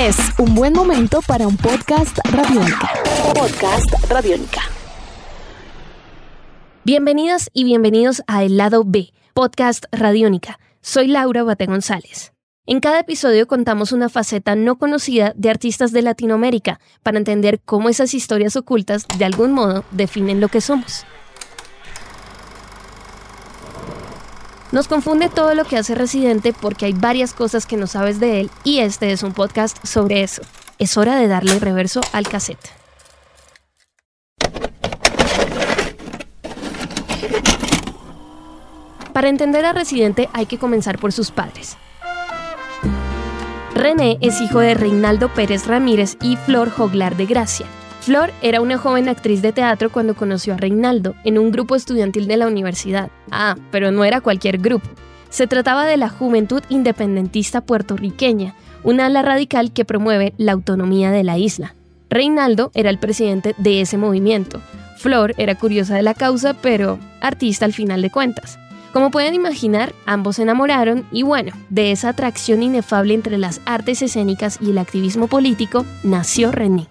Es un buen momento para un podcast radiónica. Podcast radiónica. Bienvenidas y bienvenidos a El Lado B, podcast radiónica. Soy Laura Bate González. En cada episodio contamos una faceta no conocida de artistas de Latinoamérica para entender cómo esas historias ocultas de algún modo definen lo que somos. Nos confunde todo lo que hace Residente porque hay varias cosas que no sabes de él y este es un podcast sobre eso. Es hora de darle reverso al cassette. Para entender a Residente hay que comenzar por sus padres. René es hijo de Reinaldo Pérez Ramírez y Flor Joglar de Gracia. Flor era una joven actriz de teatro cuando conoció a Reinaldo en un grupo estudiantil de la universidad. Ah, pero no era cualquier grupo. Se trataba de la Juventud Independentista Puertorriqueña, una ala radical que promueve la autonomía de la isla. Reinaldo era el presidente de ese movimiento. Flor era curiosa de la causa, pero artista al final de cuentas. Como pueden imaginar, ambos se enamoraron y bueno, de esa atracción inefable entre las artes escénicas y el activismo político nació René.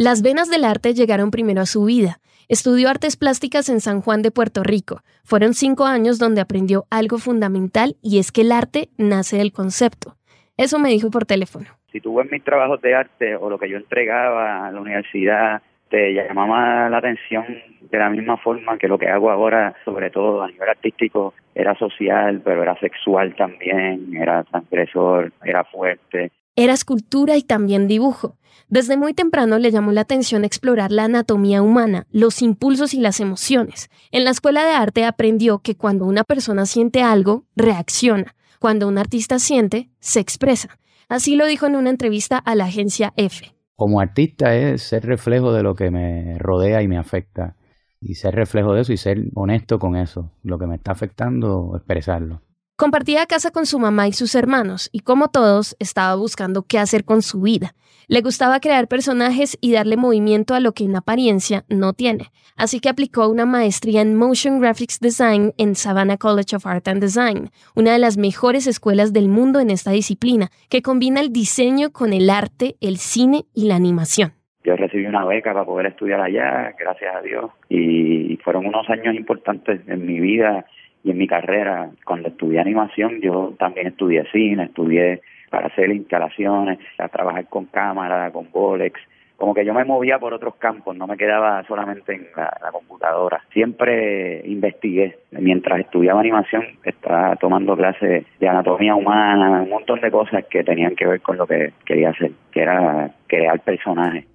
Las venas del arte llegaron primero a su vida. Estudió artes plásticas en San Juan de Puerto Rico. Fueron cinco años donde aprendió algo fundamental y es que el arte nace del concepto. Eso me dijo por teléfono. Si tú ves mis trabajos de arte o lo que yo entregaba a la universidad, te llamaba la atención de la misma forma que lo que hago ahora, sobre todo a nivel artístico, era social, pero era sexual también, era transgresor, era fuerte. Era escultura y también dibujo. Desde muy temprano le llamó la atención explorar la anatomía humana, los impulsos y las emociones. En la escuela de arte aprendió que cuando una persona siente algo, reacciona. Cuando un artista siente, se expresa. Así lo dijo en una entrevista a la agencia F. Como artista es ser reflejo de lo que me rodea y me afecta. Y ser reflejo de eso y ser honesto con eso. Lo que me está afectando, expresarlo. Compartía casa con su mamá y sus hermanos, y como todos, estaba buscando qué hacer con su vida. Le gustaba crear personajes y darle movimiento a lo que en apariencia no tiene, así que aplicó una maestría en Motion Graphics Design en Savannah College of Art and Design, una de las mejores escuelas del mundo en esta disciplina, que combina el diseño con el arte, el cine y la animación. Yo recibí una beca para poder estudiar allá, gracias a Dios, y fueron unos años importantes en mi vida y en mi carrera, cuando estudié animación, yo también estudié cine, estudié para hacer instalaciones, a trabajar con cámara, con Bolex. Como que yo me movía por otros campos, no me quedaba solamente en la, computadora. Siempre investigué. Mientras estudiaba animación, estaba tomando clases de anatomía humana, un montón de cosas que tenían que ver con lo que quería hacer, que era crear personajes.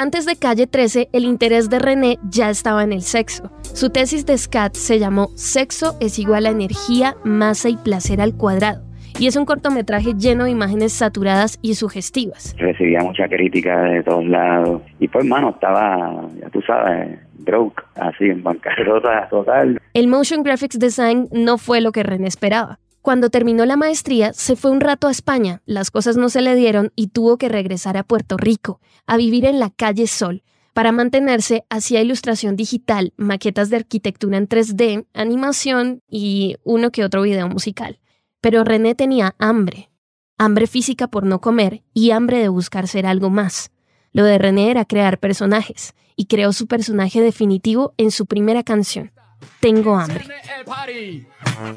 Antes de Calle 13, el interés de René ya estaba en el sexo. Su tesis de SCAT se llamó Sexo es igual a energía, masa y placer al cuadrado. Y es un cortometraje lleno de imágenes saturadas y sugestivas. Recibía mucha crítica de todos lados. Y pues, mano, estaba, ya tú sabes, broke, así en bancarrota total. El motion graphics design no fue lo que René esperaba. Cuando terminó la maestría, se fue un rato a España, las cosas no se le dieron y tuvo que regresar a Puerto Rico, a vivir en la calle Sol. Para mantenerse, hacía ilustración digital, maquetas de arquitectura en 3D, animación y uno que otro video musical. Pero René tenía hambre. Hambre física por no comer y hambre de buscar ser algo más. Lo de René era crear personajes, y creó su personaje definitivo en su primera canción, tengo hambre.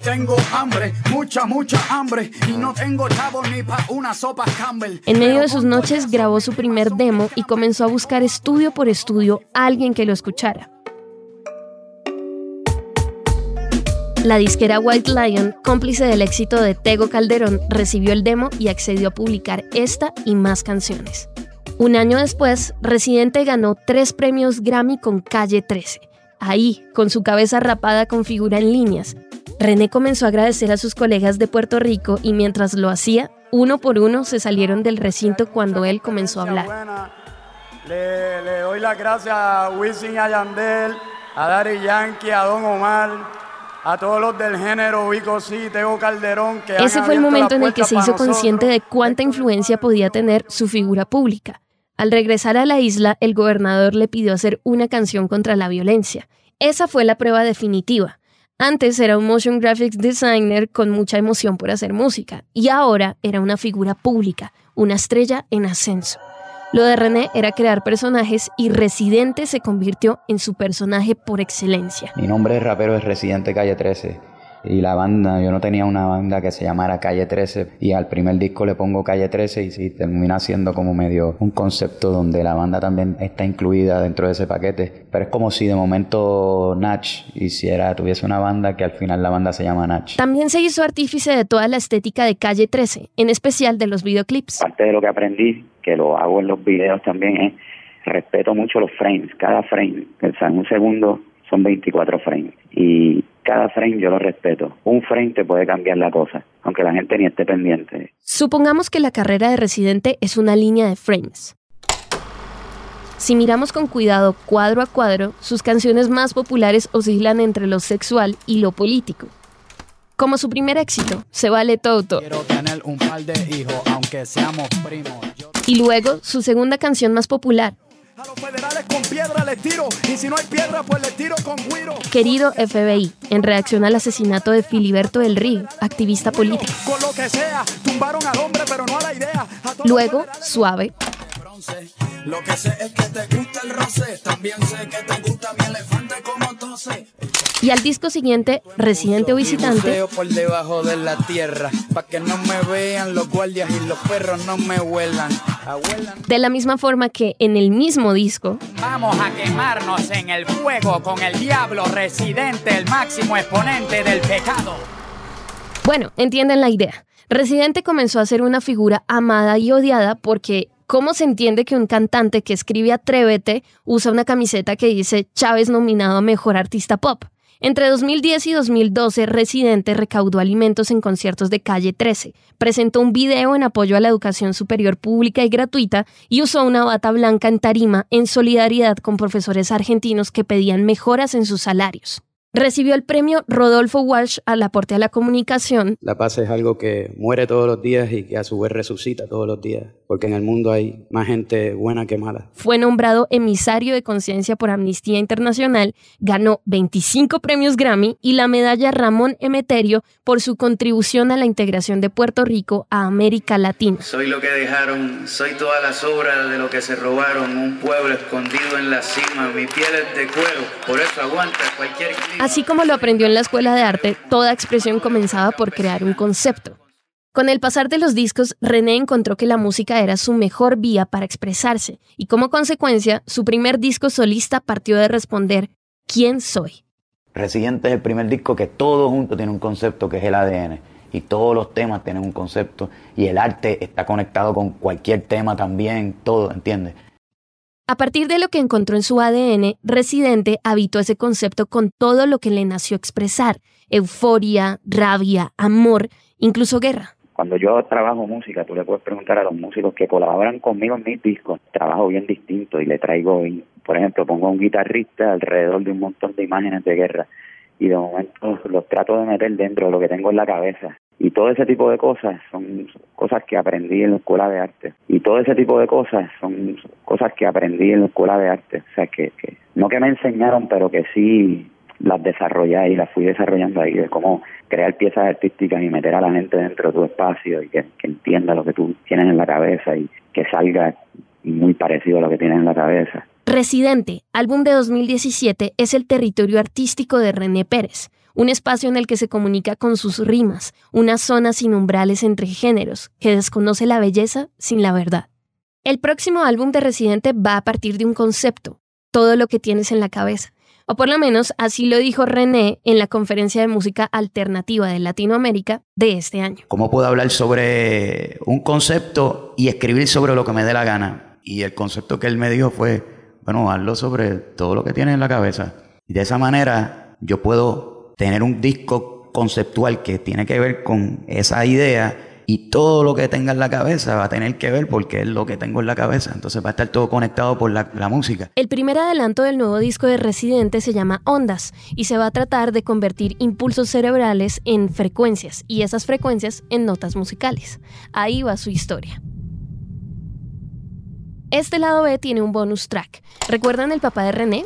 Tengo hambre, mucha, mucha hambre y no tengo chavo ni pa una sopa Campbell. En medio de sus noches grabó su primer demo y comenzó a buscar estudio por estudio a alguien que lo escuchara. La disquera White Lion, cómplice del éxito de Tego Calderón, recibió el demo y accedió a publicar esta y más canciones. Un año después, Residente ganó tres premios Grammy con Calle 13 Ahí, con su cabeza rapada con figura en líneas, René comenzó a agradecer a sus colegas de Puerto Rico y mientras lo hacía, uno por uno se salieron del recinto cuando él comenzó a hablar. Le, doy las gracias a Wisin, a Yandel, a Dari Yankee, a Don Omar, a todos los del género, Vico sí, Tego Calderón. Que Ese fue el momento en el que se hizo consciente de cuánta influencia podía tener su figura pública. Al regresar a la isla, el gobernador le pidió hacer una canción contra la violencia. Esa fue la prueba definitiva. Antes era un motion graphics designer con mucha emoción por hacer música y ahora era una figura pública, una estrella en ascenso. Lo de René era crear personajes y Residente se convirtió en su personaje por excelencia. Mi nombre de rapero es Residente Calle 13 y la banda, yo no tenía una banda que se llamara Calle 13 y al primer disco le pongo Calle 13 y sí, termina siendo como medio un concepto donde la banda también está incluida dentro de ese paquete, pero es como si de momento Natch hiciera, tuviese una banda que al final la banda se llama Natch. También se hizo artífice de toda la estética de Calle 13, en especial de los videoclips. Parte de lo que aprendí, que lo hago en los videos también, es respeto mucho los frames, cada frame, o sea, en un segundo son 24 frames y cada frame yo lo respeto. Un frame te puede cambiar la cosa, aunque la gente ni esté pendiente. Supongamos que la carrera de residente es una línea de frames. Si miramos con cuidado cuadro a cuadro, sus canciones más populares oscilan entre lo sexual y lo político. Como su primer éxito, Se vale todo. Quiero tener un par de hijos, aunque seamos primos. Yo Y luego, su segunda canción más popular, a los federales con piedra les tiro, y si no hay piedra, pues les tiro con guiro. Querido FBI, en reacción al asesinato de Filiberto del Río, activista político. Con lo que sea, tumbaron al hombre, pero no a la idea. A todos Luego, Suave, bronce. Lo que sé es que te gusta el roce. También sé que te gusta mi elefante como tose. y al disco siguiente, Residente o Visitante, por debajo de la tierra. Pa' que no me vean los guardias y los perros no me huelan. De la misma forma que en el mismo disco, Vamos a quemarnos en el fuego con el diablo residente, el máximo exponente del pecado. Bueno, entienden la idea. Residente comenzó a ser una figura amada y odiada porque ¿cómo se entiende que un cantante que escribe Atrévete usa una camiseta que dice Chávez nominado a Mejor Artista Pop? Entre 2010 y 2012, Residente recaudó alimentos en conciertos de Calle 13, presentó un video en apoyo a la educación superior pública y gratuita y usó una bata blanca en tarima en solidaridad con profesores argentinos que pedían mejoras en sus salarios. Recibió el premio Rodolfo Walsh al aporte a la comunicación La paz es algo que muere todos los días y que a su vez resucita todos los días, porque en el mundo hay más gente buena que mala. fue nombrado emisario de conciencia por Amnistía Internacional, ganó 25 premios Grammy y la medalla Ramón Emeterio por su contribución a la integración de Puerto Rico a América Latina. Soy lo que dejaron, soy todas las obras de lo que se robaron. Un pueblo escondido en la cima. Mi piel es de cuero, por eso aguanta cualquier clima. Así como lo aprendió en la escuela de arte, toda expresión comenzaba por crear un concepto. Con el pasar de los discos, René encontró que la música era su mejor vía para expresarse y como consecuencia, su primer disco solista partió de responder ¿Quién soy? Residente es el primer disco que todo junto tiene un concepto que es el ADN. Y todos los temas tienen un concepto. Y el arte está conectado con cualquier tema también, todo, ¿entiendes? A partir de lo que encontró en su ADN, Residente habitó ese concepto con todo lo que le nació expresar, euforia, rabia, amor, incluso guerra. Cuando yo trabajo música, tú le puedes preguntar a los músicos que colaboran conmigo en mis discos, trabajo bien distinto y le traigo, por ejemplo, pongo a un guitarrista alrededor de un montón de imágenes de guerra y de momento los trato de meter dentro de lo que tengo en la cabeza. Y todo ese tipo de cosas son cosas que aprendí en la escuela de arte. Y todo ese tipo de cosas son cosas que aprendí en la escuela de arte. O sea, que, que no que me enseñaron, pero que sí las desarrollé y las fui desarrollando ahí, de cómo crear piezas artísticas y meter a la gente dentro de tu espacio y que, que entienda lo que tú tienes en la cabeza y que salga muy parecido a lo que tienes en la cabeza. Residente, álbum de 2017, es el territorio artístico de René Pérez, un espacio en el que se comunica con sus rimas, una zona sin umbrales entre géneros, que desconoce la belleza sin la verdad. El próximo álbum de Residente va a partir de un concepto, todo lo que tienes en la cabeza. O por lo menos así lo dijo René en la conferencia de música alternativa de Latinoamérica de este año. ¿Cómo puedo hablar sobre un concepto y escribir sobre lo que me dé la gana? Y el concepto que él me dijo fue, bueno, hazlo sobre todo lo que tienes en la cabeza. Y de esa manera yo puedo tener un disco conceptual que tiene que ver con esa idea y todo lo que tenga en la cabeza va a tener que ver porque es lo que tengo en la cabeza. Entonces va a estar todo conectado por la, música. El primer adelanto del nuevo disco de Residente se llama Ondas y se va a tratar de convertir impulsos cerebrales en frecuencias y esas frecuencias en notas musicales. Ahí va su historia. Este lado B tiene un bonus track. ¿Recuerdan el papá de René?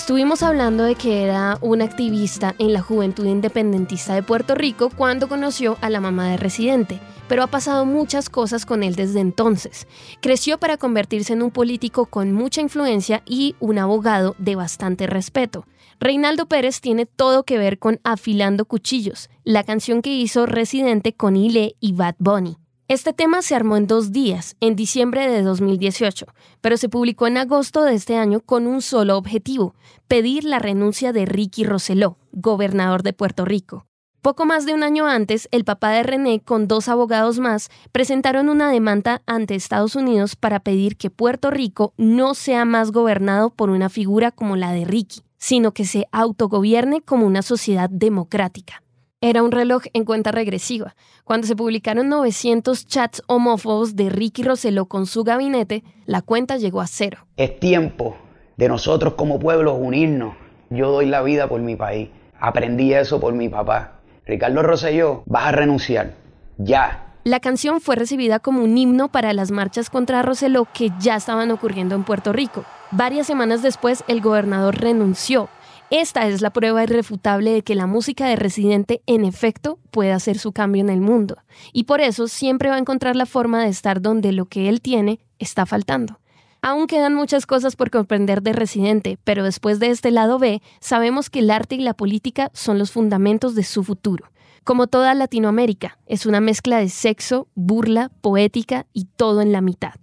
Estuvimos hablando de que era un activista en la Juventud Independentista de Puerto Rico cuando conoció a la mamá de Residente, pero ha pasado muchas cosas con él desde entonces. Creció para convertirse en un político con mucha influencia y un abogado de bastante respeto. Reinaldo Pérez tiene todo que ver con Afilando Cuchillos, la canción que hizo Residente con Ile y Bad Bunny. Este tema se armó en dos días, en diciembre de 2018, pero se publicó en agosto de este año con un solo objetivo, pedir la renuncia de Ricky Rosselló, gobernador de Puerto Rico. Poco más de un año antes, el papá de René, con dos abogados más, presentaron una demanda ante Estados Unidos para pedir que Puerto Rico no sea más gobernado por una figura como la de Ricky, sino que se autogobierne como una sociedad democrática. Era un reloj en cuenta regresiva. Cuando se publicaron 900 chats homófobos de Ricky Rosselló con su gabinete, la cuenta llegó a cero. Es tiempo de nosotros como pueblo unirnos. Yo doy la vida por mi país. Aprendí eso por mi papá. Ricardo Rosselló, vas a renunciar. Ya. La canción fue recibida como un himno para las marchas contra Rosselló que ya estaban ocurriendo en Puerto Rico. Varias semanas después, el gobernador renunció esta es la prueba irrefutable de que la música de Residente en efecto puede hacer su cambio en el mundo, y por eso siempre va a encontrar la forma de estar donde lo que él tiene está faltando. Aún quedan muchas cosas por comprender de Residente, pero después de este lado B, sabemos que el arte y la política son los fundamentos de su futuro. Como toda Latinoamérica, es una mezcla de sexo, burla, poética y todo en la mitad.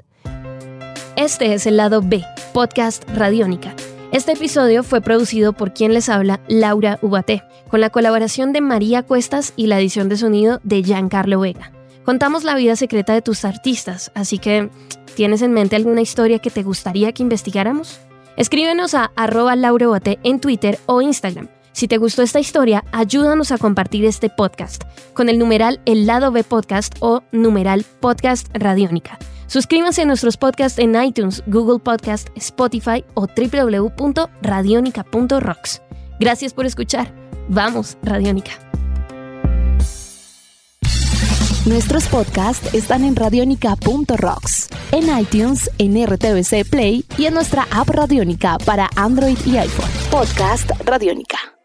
Este es el lado B, podcast Radiónica este episodio fue producido por quien les habla, Laura Ubaté, con la colaboración de María Cuestas y la edición de sonido de Giancarlo Vega. Contamos la vida secreta de tus artistas, así que ¿tienes en mente alguna historia que te gustaría que investigáramos? Escríbenos a arroba en Twitter o Instagram. Si te gustó esta historia, ayúdanos a compartir este podcast con el numeral El Lado B Podcast o numeral Podcast Radiónica. Suscríbanse a nuestros podcasts en iTunes, Google Podcast, Spotify o www.radionica.rocks. Gracias por escuchar. Vamos, Radiónica. Nuestros podcasts están en radionica.rocks, en iTunes, en RTVC Play y en nuestra app Radiónica para Android y iPhone. Podcast Radiónica.